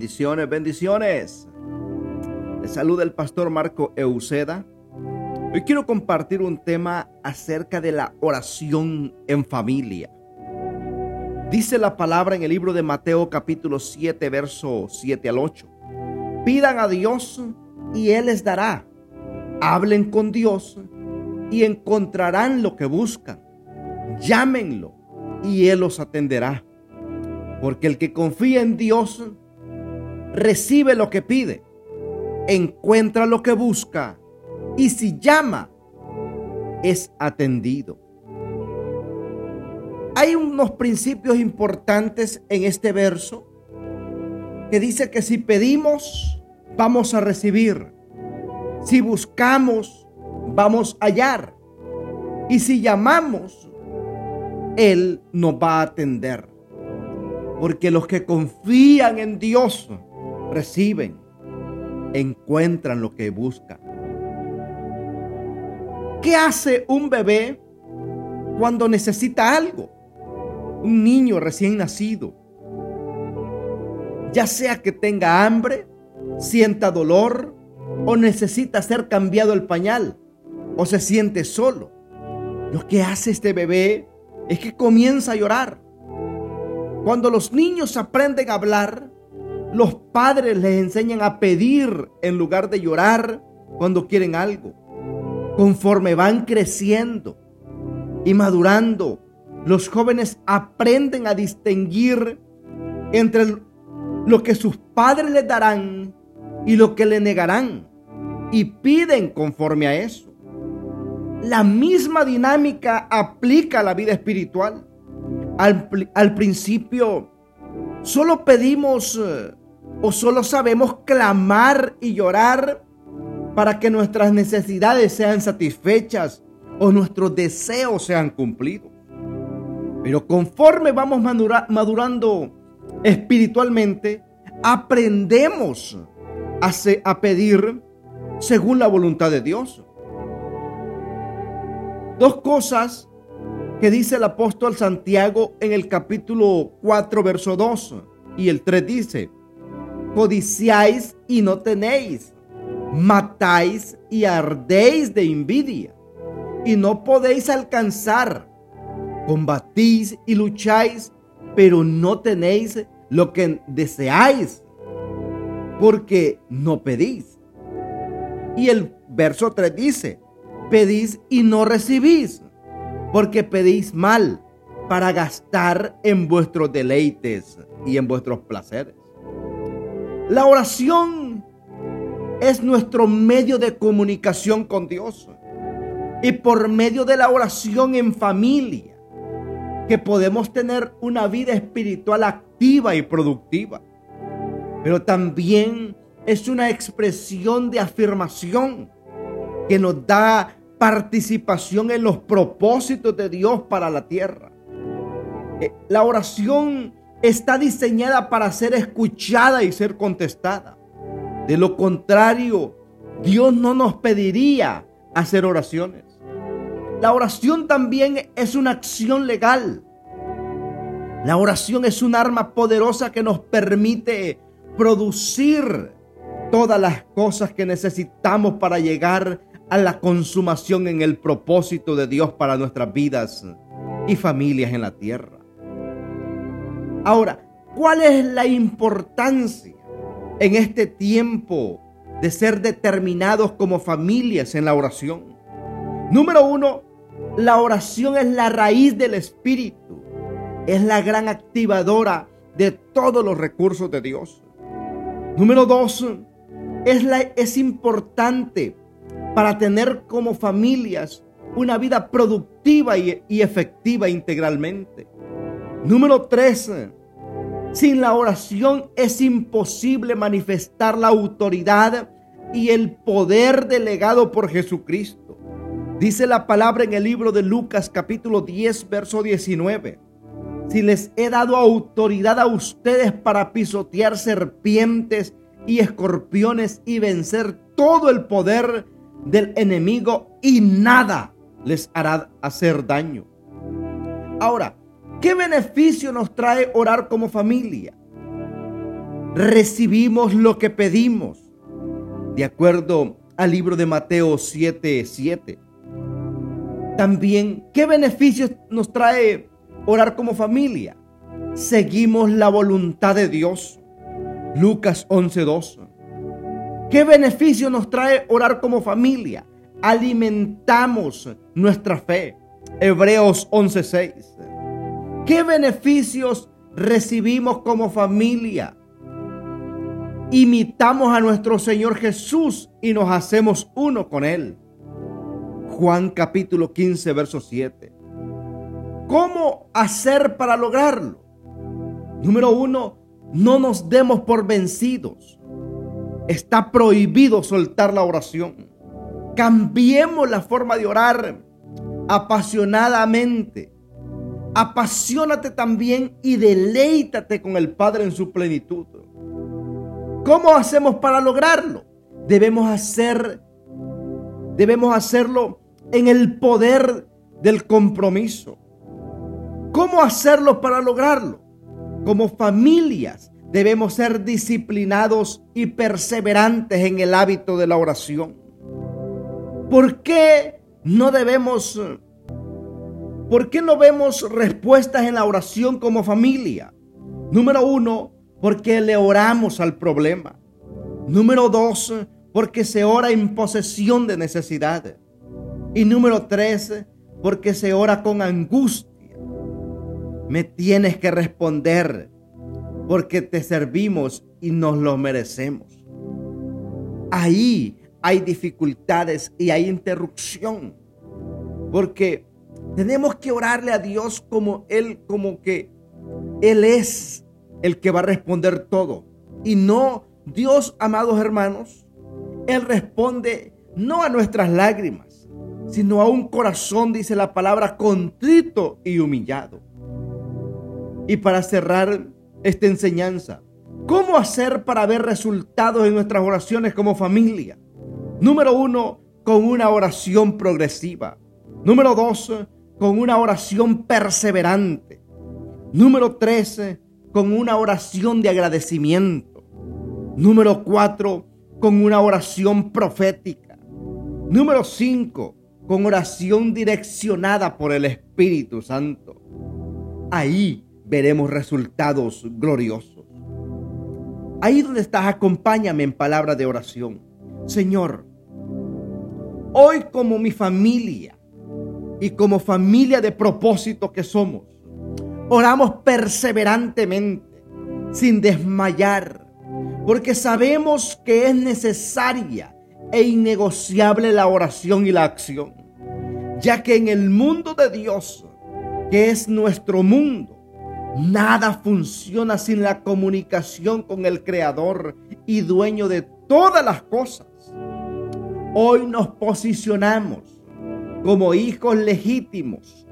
Bendiciones, bendiciones. Le saluda el pastor Marco Euseda. Hoy quiero compartir un tema acerca de la oración en familia. Dice la palabra en el libro de Mateo capítulo 7, verso 7 al 8. Pidan a Dios y Él les dará. Hablen con Dios y encontrarán lo que buscan. Llámenlo y Él los atenderá. Porque el que confía en Dios recibe lo que pide, encuentra lo que busca y si llama, es atendido. Hay unos principios importantes en este verso que dice que si pedimos, vamos a recibir. Si buscamos, vamos a hallar. Y si llamamos, Él nos va a atender. Porque los que confían en Dios reciben, encuentran lo que buscan. ¿Qué hace un bebé cuando necesita algo? Un niño recién nacido. Ya sea que tenga hambre, sienta dolor o necesita ser cambiado el pañal o se siente solo. Lo que hace este bebé es que comienza a llorar cuando los niños aprenden a hablar, los padres les enseñan a pedir en lugar de llorar cuando quieren algo. Conforme van creciendo y madurando, los jóvenes aprenden a distinguir entre lo que sus padres les darán y lo que le negarán y piden conforme a eso. La misma dinámica aplica a la vida espiritual. Al, principio solo pedimos eh, o solo sabemos clamar y llorar para que nuestras necesidades sean satisfechas o nuestros deseos sean cumplidos. Pero conforme vamos madurando espiritualmente, aprendemos a, a pedir según la voluntad de Dios. Dos cosas que dice el apóstol Santiago en el capítulo 4, verso 2 y el 3 dice, codiciáis y no tenéis, matáis y ardéis de envidia y no podéis alcanzar, combatís y lucháis, pero no tenéis lo que deseáis, porque no pedís. Y el verso 3 dice, pedís y no recibís porque pedís mal para gastar en vuestros deleites y en vuestros placeres. La oración es nuestro medio de comunicación con Dios. Y por medio de la oración en familia, que podemos tener una vida espiritual activa y productiva. Pero también es una expresión de afirmación que nos da participación en los propósitos de Dios para la tierra. Eh, la oración está diseñada para ser escuchada y ser contestada. De lo contrario, Dios no nos pediría hacer oraciones. La oración también es una acción legal. La oración es un arma poderosa que nos permite producir todas las cosas que necesitamos para llegar a la consumación en el propósito de Dios para nuestras vidas y familias en la tierra. Ahora, ¿cuál es la importancia en este tiempo de ser determinados como familias en la oración? Número uno, la oración es la raíz del Espíritu, es la gran activadora de todos los recursos de Dios. Número dos, es, importante para tener como familias una vida productiva y, efectiva integralmente. Número 13. Sin la oración es imposible manifestar la autoridad y el poder delegado por Jesucristo. Dice la palabra en el libro de Lucas capítulo 10, verso 19. Si les he dado autoridad a ustedes para pisotear serpientes y escorpiones y vencer todo el poder del enemigo y nada les hará hacer daño. Ahora, ¿qué beneficio nos trae orar como familia? recibimos lo que pedimos. De acuerdo al libro de Mateo 7:7. 7. También, ¿qué beneficios nos trae orar como familia? Seguimos la voluntad de Dios. Lucas 11:2. ¿Qué beneficio nos trae orar como familia? Alimentamos nuestra fe. Hebreos 11:6. ¿Qué beneficios recibimos como familia? Imitamos a nuestro Señor Jesús y nos hacemos uno con Él. Juan capítulo 15, verso 7. ¿Cómo hacer para lograrlo? Número uno, no nos demos por vencidos. Está prohibido soltar la oración. Cambiemos la forma de orar apasionadamente. Apasionate también y deleítate con el Padre en su plenitud. ¿Cómo hacemos para lograrlo? Debemos hacer debemos hacerlo en el poder del compromiso. ¿Cómo hacerlo para lograrlo? Como familias debemos ser disciplinados y perseverantes en el hábito de la oración. ¿Por qué no debemos, por qué no vemos respuestas en la oración como familia? Número uno, porque le oramos al problema. Número dos, porque se ora en posesión de necesidades. Y número tres, porque se ora con angustia. Me tienes que responder porque te servimos y nos lo merecemos. Ahí hay dificultades y hay interrupción. Porque tenemos que orarle a Dios como Él, como que Él es el que va a responder todo. Y no, Dios, amados hermanos, Él responde no a nuestras lágrimas sino a un corazón, dice la palabra, contrito y humillado. Y para cerrar esta enseñanza, ¿cómo hacer para ver resultados en nuestras oraciones como familia? Número uno, con una oración progresiva. Número dos, con una oración perseverante. Número tres, con una oración de agradecimiento. Número cuatro, con una oración profética. Número cinco, con oración direccionada por el Espíritu Santo. Ahí veremos resultados gloriosos. Ahí donde estás, acompáñame en palabra de oración. Señor, hoy como mi familia y como familia de propósito que somos, oramos perseverantemente, sin desmayar, porque sabemos que es necesaria e innegociable la oración y la acción ya que en el mundo de Dios, que es nuestro mundo, nada funciona sin la comunicación con el Creador y dueño de todas las cosas. Hoy nos posicionamos como hijos legítimos,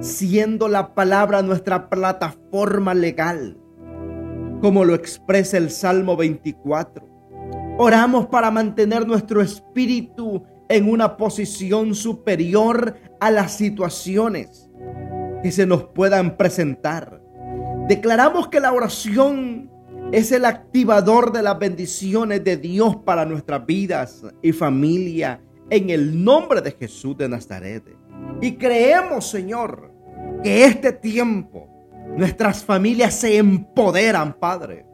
siendo la palabra nuestra plataforma legal, como lo expresa el Salmo 24. Oramos para mantener nuestro espíritu en una posición superior a las situaciones que se nos puedan presentar. Declaramos que la oración es el activador de las bendiciones de Dios para nuestras vidas y familia en el nombre de Jesús de Nazaret. Y creemos, Señor, que este tiempo nuestras familias se empoderan, Padre,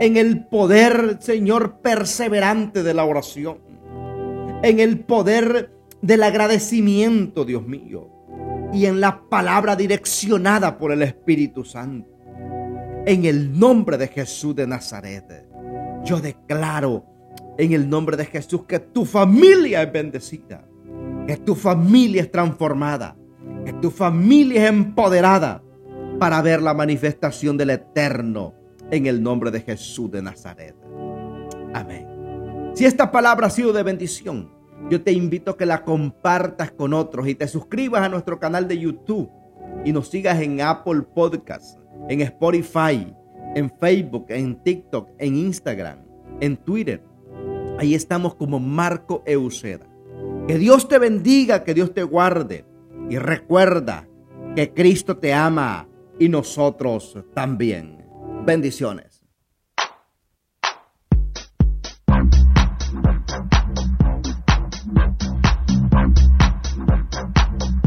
en el poder, Señor, perseverante de la oración en el poder del agradecimiento, Dios mío, y en la palabra direccionada por el Espíritu Santo. En el nombre de Jesús de Nazaret, yo declaro en el nombre de Jesús que tu familia es bendecida, que tu familia es transformada, que tu familia es empoderada para ver la manifestación del eterno en el nombre de Jesús de Nazaret. Amén. Si esta palabra ha sido de bendición, yo te invito a que la compartas con otros y te suscribas a nuestro canal de YouTube y nos sigas en Apple Podcasts, en Spotify, en Facebook, en TikTok, en Instagram, en Twitter. Ahí estamos como Marco Euseda. Que Dios te bendiga, que Dios te guarde. Y recuerda que Cristo te ama y nosotros también. Bendiciones.